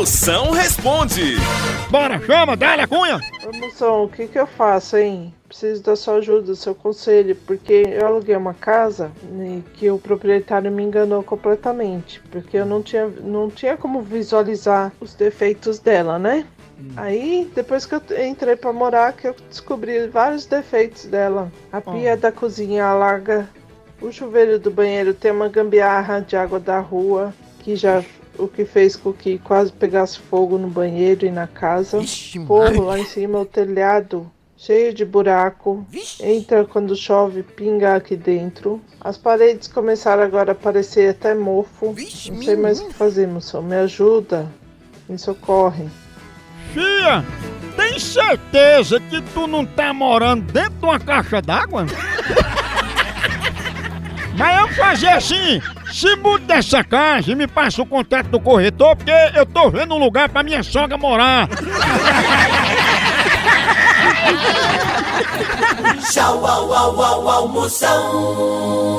Moção responde. Bora, chama, dá-lhe a cunha. Ô, moção, o que que eu faço, hein? Preciso da sua ajuda, do seu conselho, porque eu aluguei uma casa né, que o proprietário me enganou completamente, porque eu não tinha, não tinha como visualizar os defeitos dela, né? Aí, depois que eu entrei pra morar, que eu descobri vários defeitos dela. A pia da cozinha larga, o chuveiro do banheiro tem uma gambiarra de água da rua, que já o que fez com que quase pegasse fogo no banheiro e na casa. Vixe, Forro lá em cima, o telhado cheio de buraco. Entra quando chove, pinga aqui dentro. As paredes começaram agora a parecer até mofo. Vixe, Não sei mais o que fazer, moção. Me ajuda. Me socorre. Fia, tem certeza que tu não tá morando dentro de uma caixa d'água? Mas eu fazer assim, se muda dessa casa e me passa o contato do corretor, porque eu tô vendo um lugar pra minha sogra morar. Tchau, au, au, au, au, Moção.